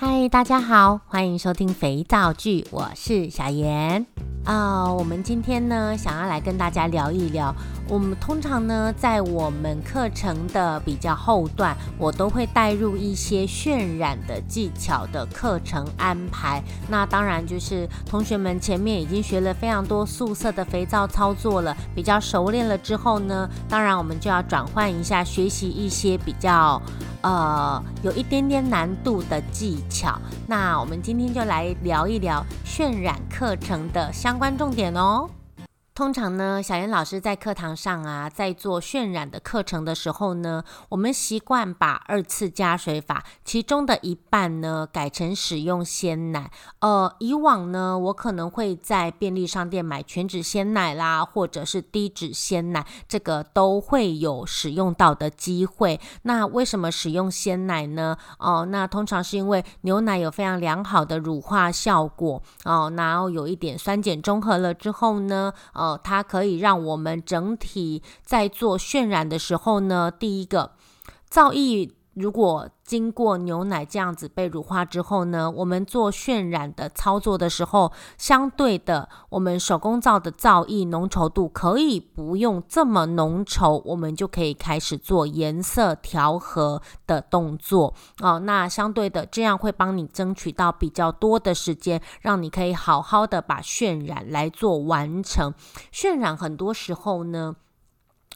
嗨，大家好，欢迎收听肥皂剧，我是小妍啊。我们今天呢，想要来跟大家聊一聊。我们通常呢，在我们课程的比较后段，我都会带入一些渲染的技巧的课程安排。那当然就是同学们前面已经学了非常多素色的肥皂操作了，比较熟练了之后呢，当然我们就要转换一下，学习一些比较。呃，有一点点难度的技巧，那我们今天就来聊一聊渲染课程的相关重点哦。通常呢，小严老师在课堂上啊，在做渲染的课程的时候呢，我们习惯把二次加水法其中的一半呢，改成使用鲜奶。呃，以往呢，我可能会在便利商店买全脂鲜奶啦，或者是低脂鲜奶，这个都会有使用到的机会。那为什么使用鲜奶呢？哦、那通常是因为牛奶有非常良好的乳化效果哦、然后有一点酸碱中和了之后呢，呃它可以让我们整体在做渲染的时候呢，第一个造诣如果经过牛奶这样子被乳化之后呢，我们做渲染的操作的时候，相对的，我们手工皂的皂液浓稠度可以不用这么浓稠，我们就可以开始做颜色调和的动作哦。那相对的，这样会帮你争取到比较多的时间，让你可以好好的把渲染来做完成。渲染很多时候呢。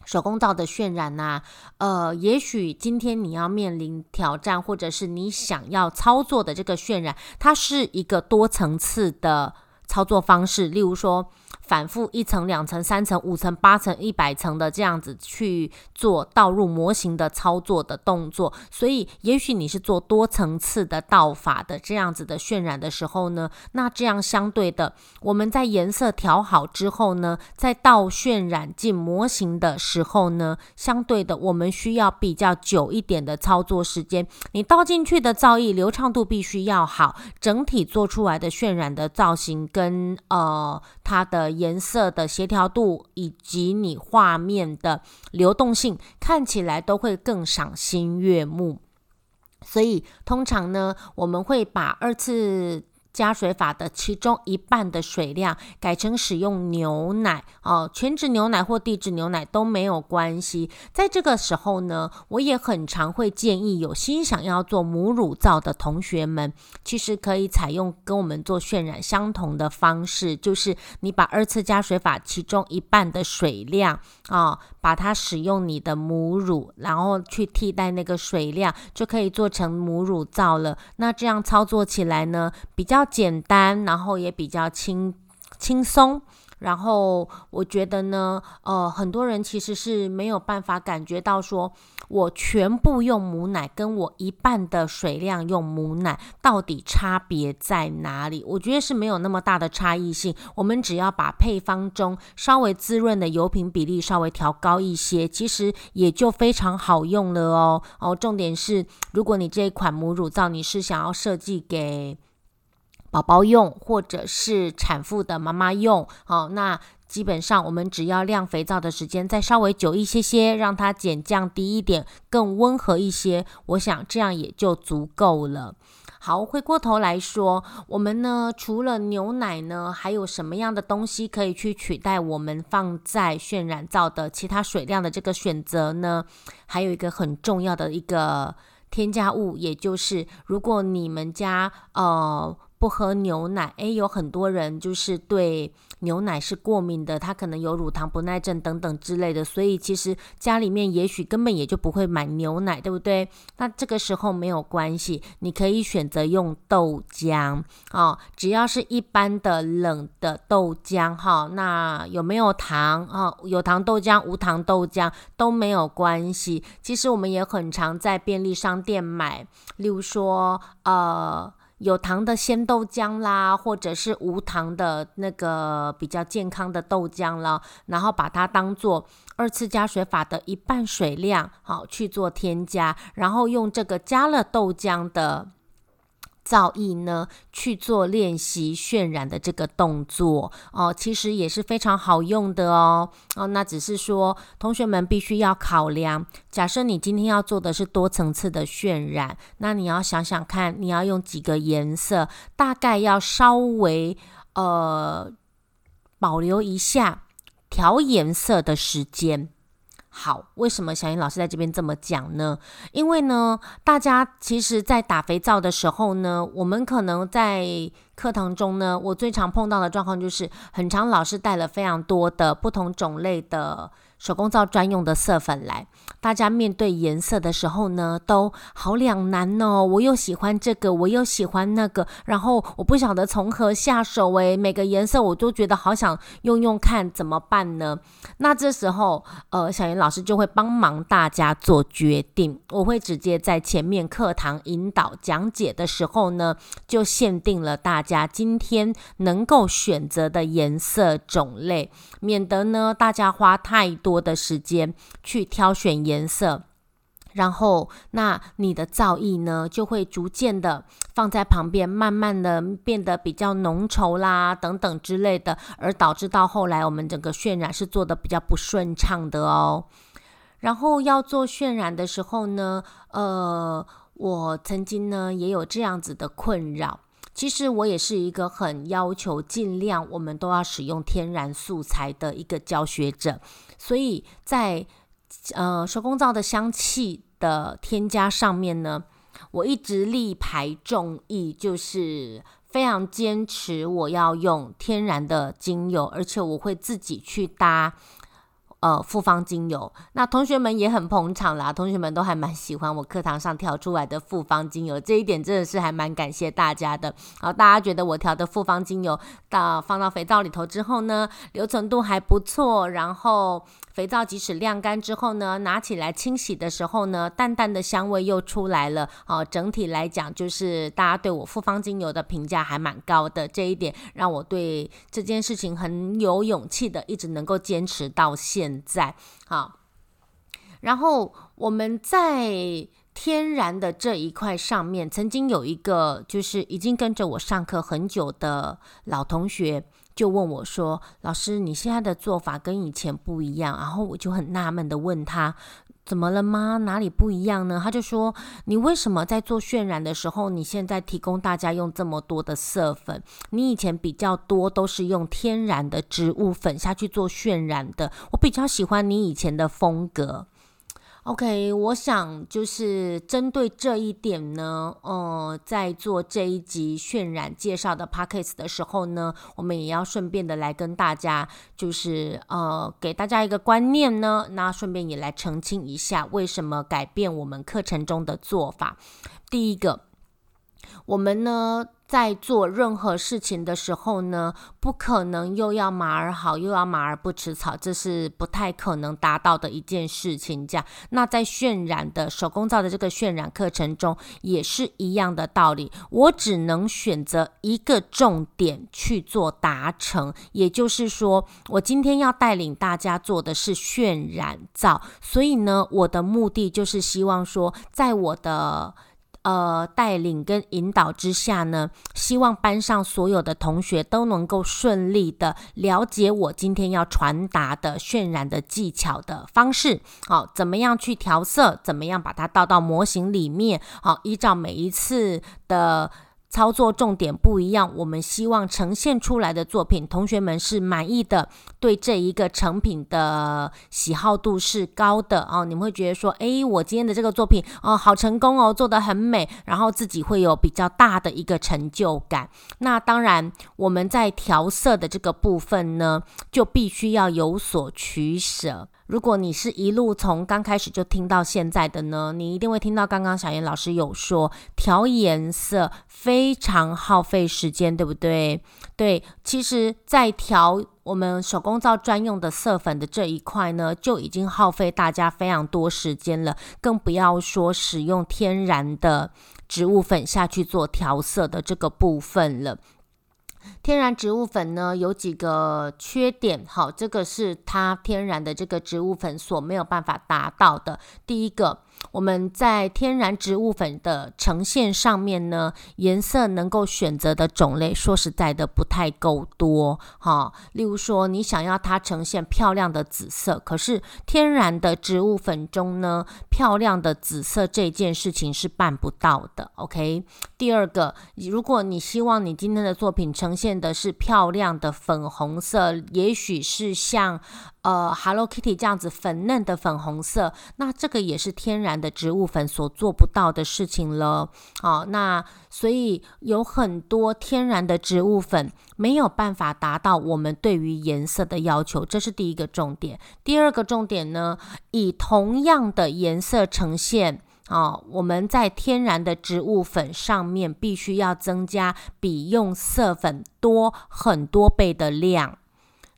手工皂的渲染呐、呃，也许今天你要面临挑战，或者是你想要操作的这个渲染，它是一个多层次的操作方式，例如说。反复一层、两层、三层、五层、八层、一百层的这样子去做倒入模型的操作的动作，所以也许你是做多层次的倒法的这样子的渲染的时候呢，那这样相对的，我们在颜色调好之后呢，在倒渲染进模型的时候呢，相对的我们需要比较久一点的操作时间。你倒进去的造诣流畅度必须要好，整体做出来的渲染的造型跟呃它的。颜色的协调度以及你画面的流动性，看起来都会更赏心悦目。所以通常呢，我们会把二次。加水法的其中一半的水量改成使用牛奶哦，全脂牛奶或低脂牛奶都没有关系。在这个时候呢，我也很常会建议有心想要做母乳皂的同学们，其实可以采用跟我们做渲染相同的方式，就是你把二次加水法其中一半的水量啊、把它使用你的母乳，然后去替代那个水量，就可以做成母乳皂了。那这样操作起来呢，比较。简单，然后也比较轻轻松。然后我觉得呢，呃，很多人其实是没有办法感觉到说，我全部用母奶，跟我一半的水量用母奶，到底差别在哪里？我觉得是没有那么大的差异性。我们只要把配方中稍微滋润的油品比例稍微调高一些，其实也就非常好用了哦。哦，重点是，如果你这一款母乳皂你是想要设计给宝宝用，或者是产妇的妈妈用，好，那基本上我们只要晾肥皂的时间再稍微久一些些，让它减降低一点，更温和一些，我想这样也就足够了。好，回过头来说，我们呢，除了牛奶呢，还有什么样的东西可以去取代我们放在渲染皂的其他水量的这个选择呢？还有一个很重要的一个添加物，也就是如果你们家呃。不喝牛奶，诶，有很多人就是对牛奶是过敏的，他可能有乳糖不耐症等等之类的，所以其实家里面也许根本也就不会买牛奶，对不对？那这个时候没有关系，你可以选择用豆浆哦，只要是一般的冷的豆浆哈、那有没有糖啊、有糖豆浆、无糖豆浆都没有关系。其实我们也很常在便利商店买，例如说呃。有糖的鲜豆浆啦，或者是无糖的那个比较健康的豆浆了，然后把它当做二次加水法的一半水量，好去做添加，然后用这个加了豆浆的造诣呢去做练习渲染的这个动作哦，其实也是非常好用的哦。哦，那只是说同学们必须要考量，假设你今天要做的是多层次的渲染，那你要想想看，你要用几个颜色，大概要稍微呃保留一下调颜色的时间。好，为什么小英老师在这边这么讲呢？因为呢，大家其实，在打肥皂的时候呢，我们可能在课堂中呢，我最常碰到的状况就是，很常老师带了非常多的不同种类的。手工皂专用的色粉来，大家面对颜色的时候呢，都好两难哦。我又喜欢这个，我又喜欢那个，然后我不晓得从何下手诶，每个颜色我都觉得好想用用看，怎么办呢？那这时候，呃，小妍老师就会帮忙大家做决定。我会直接在前面课堂引导讲解的时候呢，就限定了大家今天能够选择的颜色种类，免得呢大家花太多。多的时间去挑选颜色，然后那你的造诣呢，就会逐渐的放在旁边，慢慢的变得比较浓稠啦，等等之类的，而导致到后来我们整个渲染是做的比较不顺畅的哦。然后要做渲染的时候呢，呃，我曾经呢也有这样子的困扰。其实我也是一个很要求尽量我们都要使用天然素材的一个教学者，所以在呃手工皂的香气的添加上面呢，我一直力排众议，就是非常坚持我要用天然的精油，而且我会自己去搭。呃，复方精油，那同学们也很捧场啦。同学们都还蛮喜欢我课堂上调出来的复方精油，这一点真的是还蛮感谢大家的。好，大家觉得我调的复方精油到放到肥皂里头之后呢，留存度还不错，然后。肥皂即使晾干之后呢，拿起来清洗的时候呢，淡淡的香味又出来了。哦，整体来讲，就是大家对我复方精油的评价还蛮高的。这一点让我对这件事情很有勇气的，一直能够坚持到现在。好，然后我们在天然的这一块上面，曾经有一个就是已经跟着我上课很久的老同学。就问我说：“老师，你现在的做法跟以前不一样。”然后我就很纳闷的问他：“怎么了吗？哪里不一样呢？”他就说：“你为什么在做渲染的时候，你现在提供大家用这么多的色粉？你以前比较多都是用天然的植物粉下去做渲染的。我比较喜欢你以前的风格。” OK，我想就是针对这一点呢，呃，在做这一集渲染介绍的 Podcast 的时候呢，我们也要顺便的来跟大家，就是呃，给大家一个观念呢，那顺便也来澄清一下，为什么改变我们课程中的做法。第一个，我们呢。在做任何事情的时候呢，不可能又要马儿好，又要马儿不吃草，这是不太可能达到的一件事情。这样，那在渲染的手工皂的这个渲染课程中，也是一样的道理。我只能选择一个重点去做达成，也就是说，我今天要带领大家做的是渲染皂，所以呢，我的目的就是希望说，在我的。呃，带领跟引导之下呢，希望班上所有的同学都能够顺利的了解我今天要传达的渲染的技巧的方式。好，怎么样去调色？怎么样把它倒到模型里面？好，依照每一次的。操作重点不一样，我们希望呈现出来的作品，同学们是满意的，对这一个成品的喜好度是高的哦。你们会觉得说，诶，我今天的这个作品哦，好成功哦，做得很美，然后自己会有比较大的一个成就感。那当然，我们在调色的这个部分呢，就必须要有所取舍。如果你是一路从刚开始就听到现在的呢，你一定会听到刚刚小妍老师有说，调颜色非常耗费时间，对不对？对，其实，在调我们手工皂专用的色粉的这一块呢，就已经耗费大家非常多时间了，更不要说使用天然的植物粉下去做调色的这个部分了。天然植物粉呢，有几个缺点，好，这个是它天然的这个植物粉所没有办法达到的。第一个，我们在天然植物粉的呈现上面呢，颜色能够选择的种类，说实在的不太够多哈。例如说，你想要它呈现漂亮的紫色，可是天然的植物粉中呢，漂亮的紫色这件事情是办不到的。OK，第二个，如果你希望你今天的作品呈现的是漂亮的粉红色，也许是像。呃，Hello Kitty 这样子粉嫩的粉红色，那这个也是天然的植物粉所做不到的事情了。好，那所以有很多天然的植物粉没有办法达到我们对于颜色的要求，这是第一个重点。第二个重点呢，以同样的颜色呈现啊，我们在天然的植物粉上面必须要增加比用色粉多很多倍的量。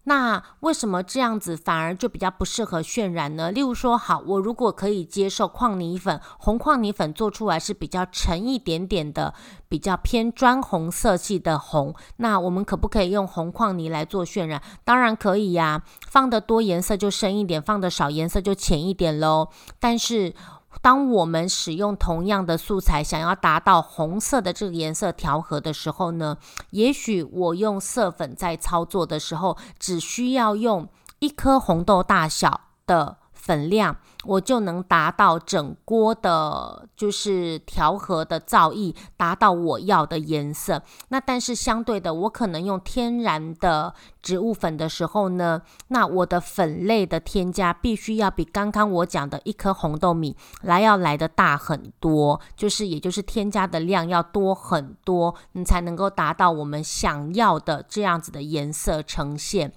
那为什么这样子反而就比较不适合渲染呢？例如说，好，我如果可以接受矿泥粉，红矿泥粉做出来是比较沉一点点的，比较偏砖红色系的红，那我们可不可以用红矿泥来做渲染？当然可以呀，放得多颜色就深一点，放得少颜色就浅一点喽。但是。当我们使用同样的素材，想要达到红色的这个颜色调和的时候呢，也许我用色粉在操作的时候，只需要用一颗红豆大小的粉量。我就能达到整锅的，就是调和的造诣，达到我要的颜色。那但是相对的，我可能用天然的植物粉的时候呢，那我的粉类的添加必须要比刚刚我讲的一颗红豆米来要来得大很多，就是也就是添加的量要多很多，你才能够达到我们想要的这样子的颜色呈现。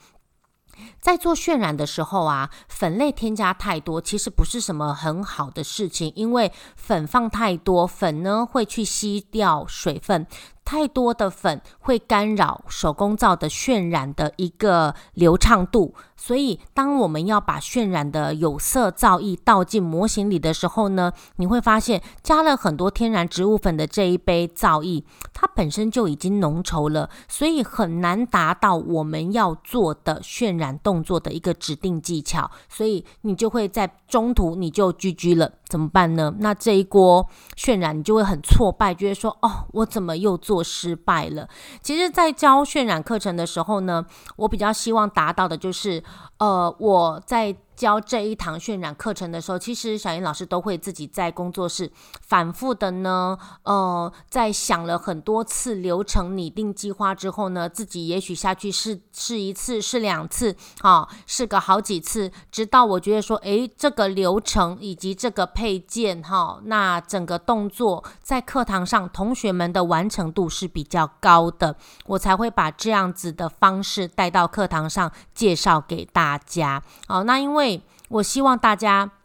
在做渲染的时候啊，粉类添加太多，其实不是什么很好的事情，因为粉放太多，粉呢会去吸掉水分。太多的粉会干扰手工皂的渲染的一个流畅度，所以当我们要把渲染的有色造诣倒进模型里的时候呢，你会发现加了很多天然植物粉的这一杯造诣，它本身就已经浓稠了，所以很难达到我们要做的渲染动作的一个指定技巧，所以你就会在中途你就 GG 了。怎么办呢？那这一锅渲染你就会很挫败，觉得说哦，我怎么又做失败了？其实，在教渲染课程的时候呢，我比较希望达到的就是，呃，我在。教这一堂渲染课程的时候，其实小英老师都会自己在工作室反复的呢，呃，在想了很多次流程拟定计划之后呢，自己也许下去试试一次，试两次，啊，试个好几次，直到我觉得说，诶，这个流程以及这个配件，哈，那整个动作在课堂上同学们的完成度是比较高的，我才会把这样子的方式带到课堂上介绍给大家。好，那因为。我希望大家。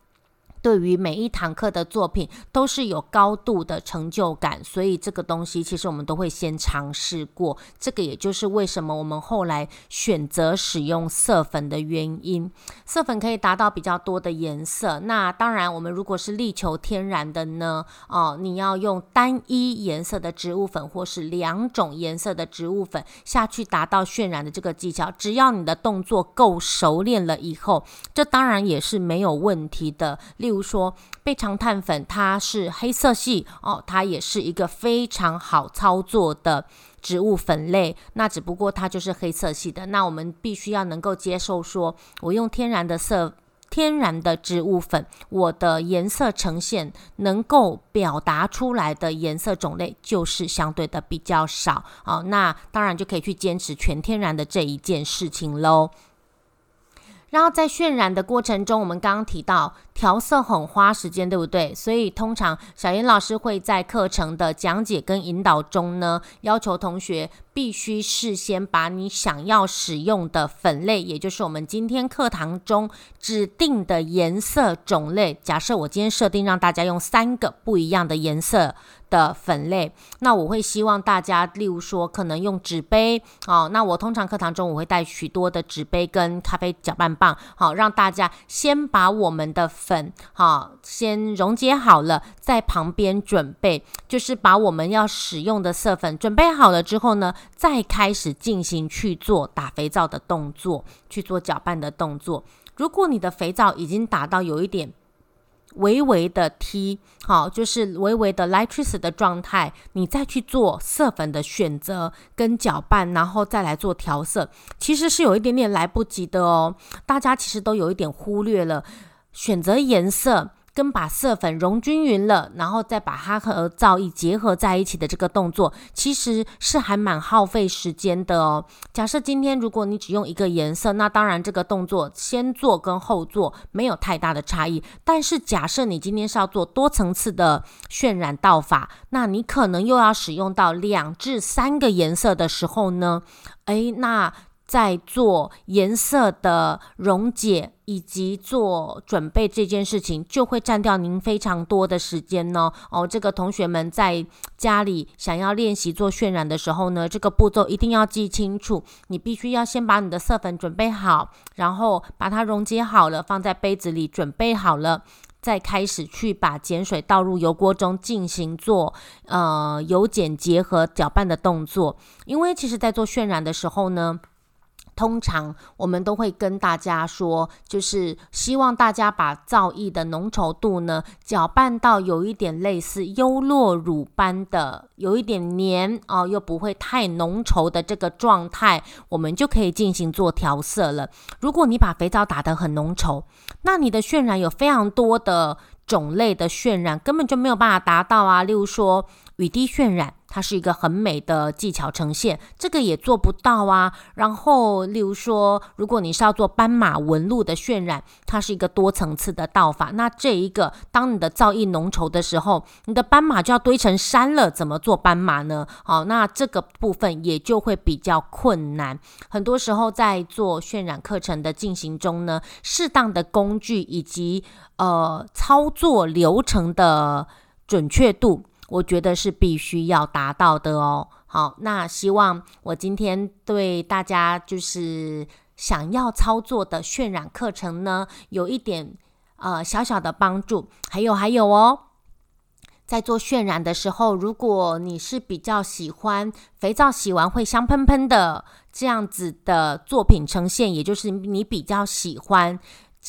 对于每一堂课的作品都是有高度的成就感，所以这个东西其实我们都会先尝试过。这个也就是为什么我们后来选择使用色粉的原因。色粉可以达到比较多的颜色。那当然，我们如果是力求天然的呢，哦，你要用单一颜色的植物粉，或是两种颜色的植物粉下去达到渲染的这个技巧。只要你的动作够熟练了以后，这当然也是没有问题的。例比如说，倍长碳粉它是黑色系哦，它也是一个非常好操作的植物粉类。那只不过它就是黑色系的，那我们必须要能够接受说，说我用天然的色、天然的植物粉，我的颜色呈现能够表达出来的颜色种类就是相对的比较少哦。那当然就可以去坚持全天然的这一件事情喽。然后在渲染的过程中，我们刚刚提到调色很花时间，对不对？所以通常小妍老师会在课程的讲解跟引导中呢，要求同学必须事先把你想要使用的粉类，也就是我们今天课堂中指定的颜色种类。假设我今天设定让大家用三个不一样的颜色。的粉类，那我会希望大家，例如说，可能用纸杯，哦，那我通常课堂中我会带许多的纸杯跟咖啡搅拌棒，好，让大家先把我们的粉，好，先溶解好了，在旁边准备，就是把我们要使用的色粉准备好了之后呢，再开始进行去做打肥皂的动作，去做搅拌的动作。如果你的肥皂已经打到有一点。微微的踢，好，就是微微的 Lightress 的状态，你再去做色粉的选择跟搅拌，然后再来做调色，其实是有一点点来不及的哦。大家其实都有一点忽略了选择颜色。跟把色粉融均匀了，然后再把它和皂液结合在一起的这个动作，其实是还蛮耗费时间的哦。假设今天如果你只用一个颜色，那当然这个动作先做跟后做没有太大的差异。但是假设你今天是要做多层次的渲染道法，那你可能又要使用到两至三个颜色的时候呢，诶，那。在做颜色的溶解以及做准备这件事情，就会占掉您非常多的时间呢。哦，这个同学们在家里想要练习做渲染的时候呢，这个步骤一定要记清楚。你必须要先把你的色粉准备好，然后把它溶解好了，放在杯子里准备好了，再开始去把碱水倒入油锅中进行做呃油碱结合搅拌的动作。因为其实在做渲染的时候呢。通常我们都会跟大家说，就是希望大家把皂液的浓稠度呢搅拌到有一点类似优酪乳般的，有一点黏哦，又不会太浓稠的这个状态，我们就可以进行做调色了。如果你把肥皂打得很浓稠，那你的渲染有非常多的种类的渲染，根本就没有办法达到啊。例如说雨滴渲染。它是一个很美的技巧呈现，这个也做不到啊。然后，例如说，如果你是要做斑马纹路的渲染，它是一个多层次的道法。那这一个，当你的造诣浓稠的时候，你的斑马就要堆成山了，怎么做斑马呢？好，那这个部分也就会比较困难。很多时候在做渲染课程的进行中呢，适当的工具以及呃操作流程的准确度。我觉得是必须要达到的哦。好，那希望我今天对大家就是想要操作的渲染课程呢，有一点呃小小的帮助。还有还有哦，在做渲染的时候，如果你是比较喜欢肥皂洗完会香喷喷的这样子的作品呈现，也就是你比较喜欢。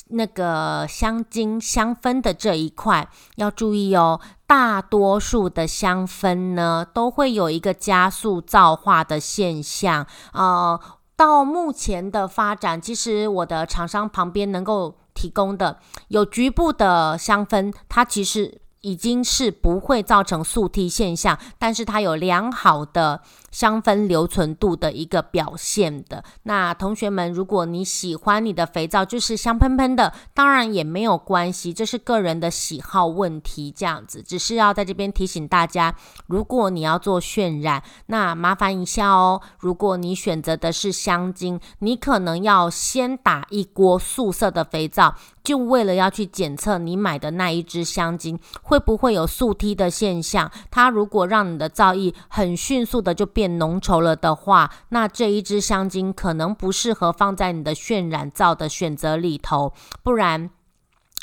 那个香精香氛的这一块要注意哦，大多数的香氛呢都会有一个加速皂化的现象。呃，到目前的发展，其实我的厂商旁边能够提供的有局部的香氛，它其实。已经是不会造成速梯现象，但是它有良好的香氛留存度的一个表现的。那同学们，如果你喜欢你的肥皂就是香喷喷的，当然也没有关系，这是个人的喜好问题，这样子。只是要在这边提醒大家，如果你要做渲染，那麻烦一下哦。如果你选择的是香精，你可能要先打一锅素色的肥皂。就为了要去检测你买的那一支香精会不会有速梯的现象，它如果让你的皂液很迅速的就变浓稠了的话，那这一支香精可能不适合放在你的渲染皂的选择里头，不然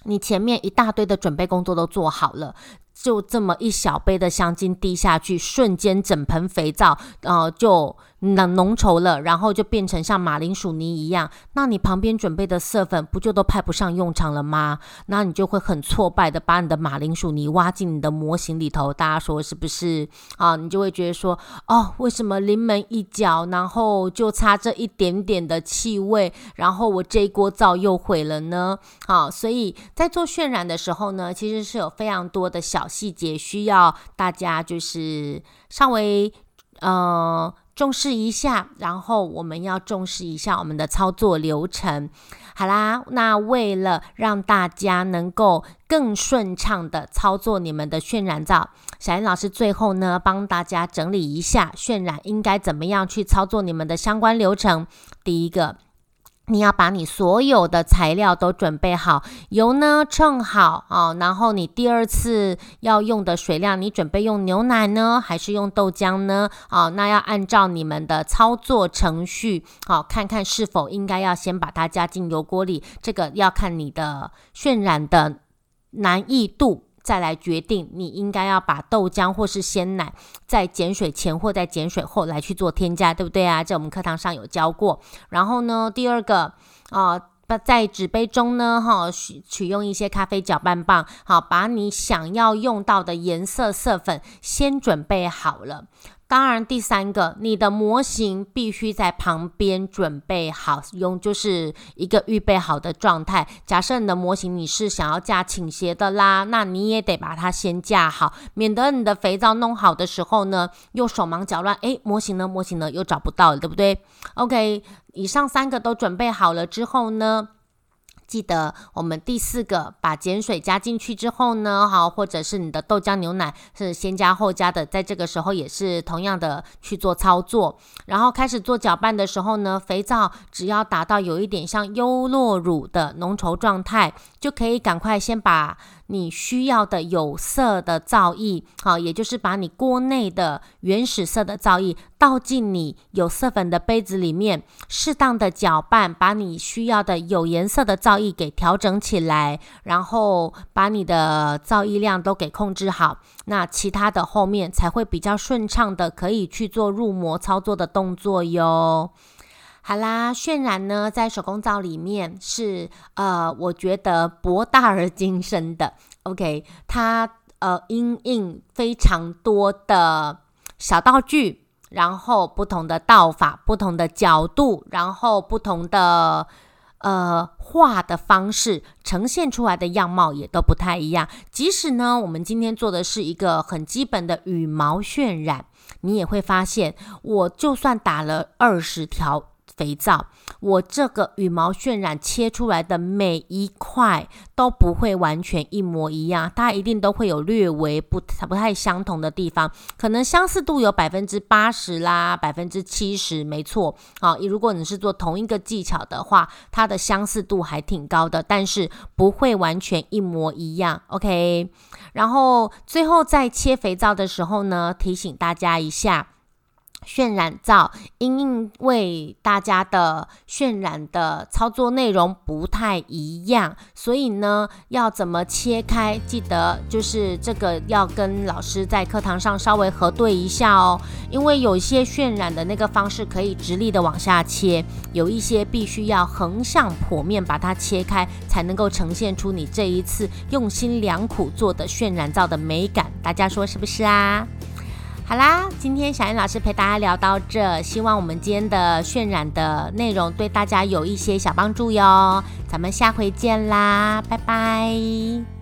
你前面一大堆的准备工作都做好了。就这么一小杯的香精滴下去，瞬间整盆肥皂，呃，就浓浓稠了，然后就变成像马铃薯泥一样。那你旁边准备的色粉不就都派不上用场了吗？那你就会很挫败的把你的马铃薯泥挖进你的模型里头。大家说是不是啊？你就会觉得说，哦，为什么临门一脚，然后就差这一点点的气味，然后我这一锅灶又毁了呢？好，所以在做渲染的时候呢，其实是有非常多的小。细节需要大家就是稍微呃重视一下，然后我们要重视一下我们的操作流程。好啦，那为了让大家能够更顺畅的操作你们的渲染照，小燕老师最后呢帮大家整理一下渲染应该怎么样去操作你们的相关流程。第一个。你要把你所有的材料都准备好，油呢称好啊，然后你第二次要用的水量，你准备用牛奶呢，还是用豆浆呢？啊，那要按照你们的操作程序，好，看看是否应该要先把它加进油锅里，这个要看你的渲染的难易度。再来决定，你应该要把豆浆或是鲜奶在碱水前或在碱水后来去做添加，对不对啊？在我们课堂上有教过。然后呢，第二个啊、在纸杯中呢，哈，取取用一些咖啡搅拌棒，好，把你想要用到的颜色色粉先准备好了。当然，第三个，你的模型必须在旁边准备好，用就是一个预备好的状态。假设你的模型你是想要架倾斜的啦，那你也得把它先架好，免得你的肥皂弄好的时候呢，又手忙脚乱，诶，模型呢？模型呢？又找不到了，对不对？OK，以上三个都准备好了之后呢，记得我们第四个把碱水加进去之后呢，好，或者是你的豆浆牛奶是先加后加的，在这个时候也是同样的去做操作。然后开始做搅拌的时候呢，肥皂只要达到有一点像优酪乳的浓稠状态，就可以赶快先把。你需要的有色的皂液，好，也就是把你锅内的原始色的皂液倒进你有色粉的杯子里面，适当的搅拌，把你需要的有颜色的皂液给调整起来，然后把你的噪音量都给控制好，那其他的后面才会比较顺畅的可以去做入模操作的动作哟。好啦，渲染呢，在手工皂里面是呃，我觉得博大而精深的。OK，它呃，因应非常多的小道具，然后不同的道法、不同的角度，然后不同的呃画的方式，呈现出来的样貌也都不太一样。即使呢，我们今天做的是一个很基本的羽毛渲染，你也会发现，我就算打了二十条。肥皂，我这个羽毛渲染切出来的每一块都不会完全一模一样，它一定都会有略微不不太相同的地方，可能相似度有百分之八十啦，百分之七十，没错。好，如果你是做同一个技巧的话，它的相似度还挺高的，但是不会完全一模一样。OK，然后最后在切肥皂的时候呢，提醒大家一下。渲染皂，因为大家的渲染的操作内容不太一样，所以呢，要怎么切开，记得就是这个要跟老师在课堂上稍微核对一下哦。因为有一些渲染的那个方式可以直立的往下切，有一些必须要横向剖面把它切开，才能够呈现出你这一次用心良苦做的渲染皂的美感。大家说是不是啊？好啦，今天小燕老师陪大家聊到这，希望我们今天的渲染的内容对大家有一些小帮助哟。咱们下回见啦，拜拜。